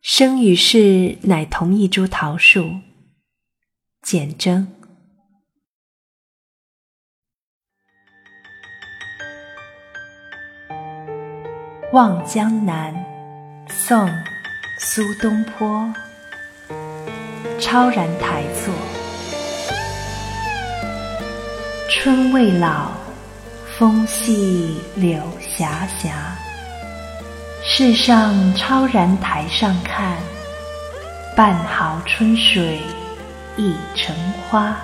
生与世乃同一株桃树。简征。《望江南》宋·苏东坡。超然台作。春未老，风细柳斜斜。世上超然台上看，半壕春水一城花，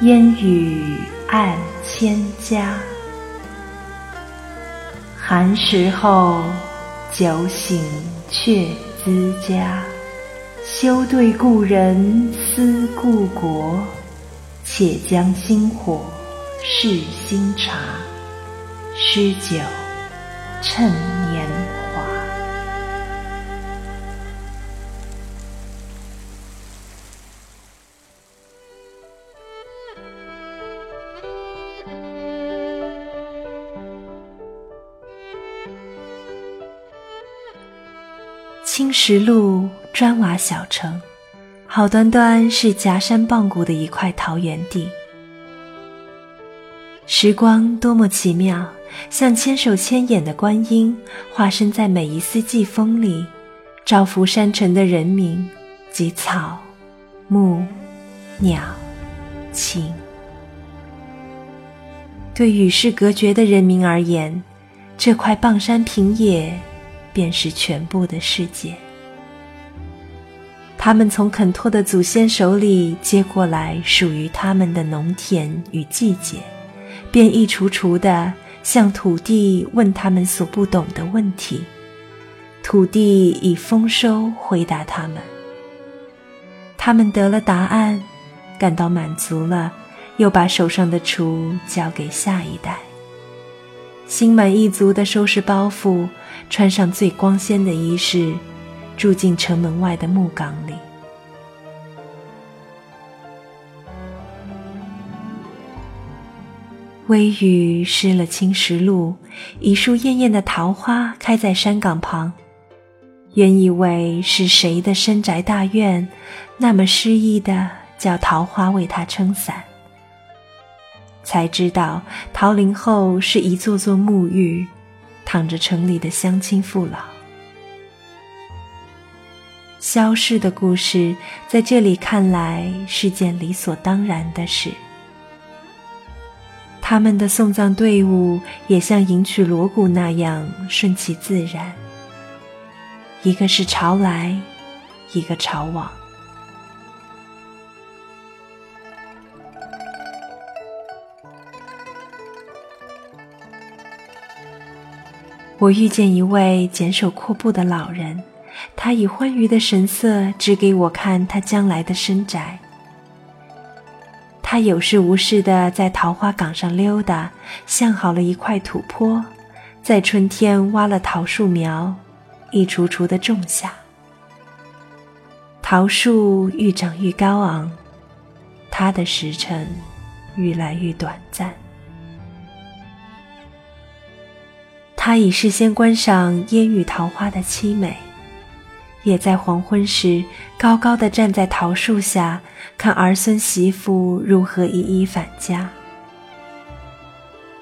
烟雨暗千家。寒食后，酒醒却自家。休对故人思故国，且将新火试新茶。诗酒趁年青石路，砖瓦小城，好端端是夹山傍谷的一块桃源地。时光多么奇妙，像千手千眼的观音，化身在每一丝季风里，照拂山城的人民及草、木、鸟、禽。对与世隔绝的人民而言，这块傍山平野。便是全部的世界。他们从肯托的祖先手里接过来属于他们的农田与季节，便一锄锄的向土地问他们所不懂的问题，土地以丰收回答他们。他们得了答案，感到满足了，又把手上的锄交给下一代，心满意足的收拾包袱。穿上最光鲜的衣饰，住进城门外的木岗里。微雨湿了青石路，一树艳艳的桃花开在山岗旁。原以为是谁的深宅大院，那么诗意的叫桃花为他撑伞，才知道桃林后是一座座墓域。躺着城里的乡亲父老，消逝的故事，在这里看来是件理所当然的事。他们的送葬队伍也像迎娶锣鼓那样顺其自然，一个是朝来，一个朝往。我遇见一位简手阔步的老人，他以欢愉的神色指给我看他将来的深宅。他有事无事的在桃花岗上溜达，像好了一块土坡，在春天挖了桃树苗，一锄锄的种下。桃树愈长愈高昂，他的时辰愈来愈短暂。他已事先观赏烟雨桃花的凄美，也在黄昏时高高的站在桃树下，看儿孙媳妇如何一一返家。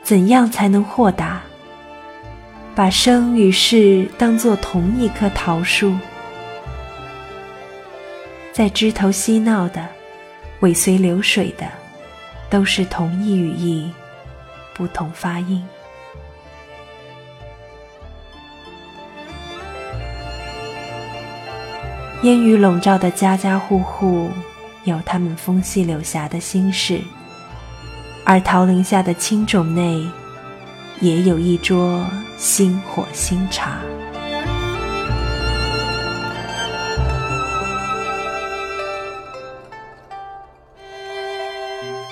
怎样才能豁达，把生与世当作同一棵桃树，在枝头嬉闹的，尾随流水的，都是同一语义，不同发音。烟雨笼罩的家家户户，有他们风细柳斜的心事；而桃林下的青冢内，也有一桌新火新茶。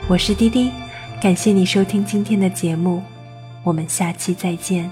我是滴滴，感谢你收听今天的节目，我们下期再见。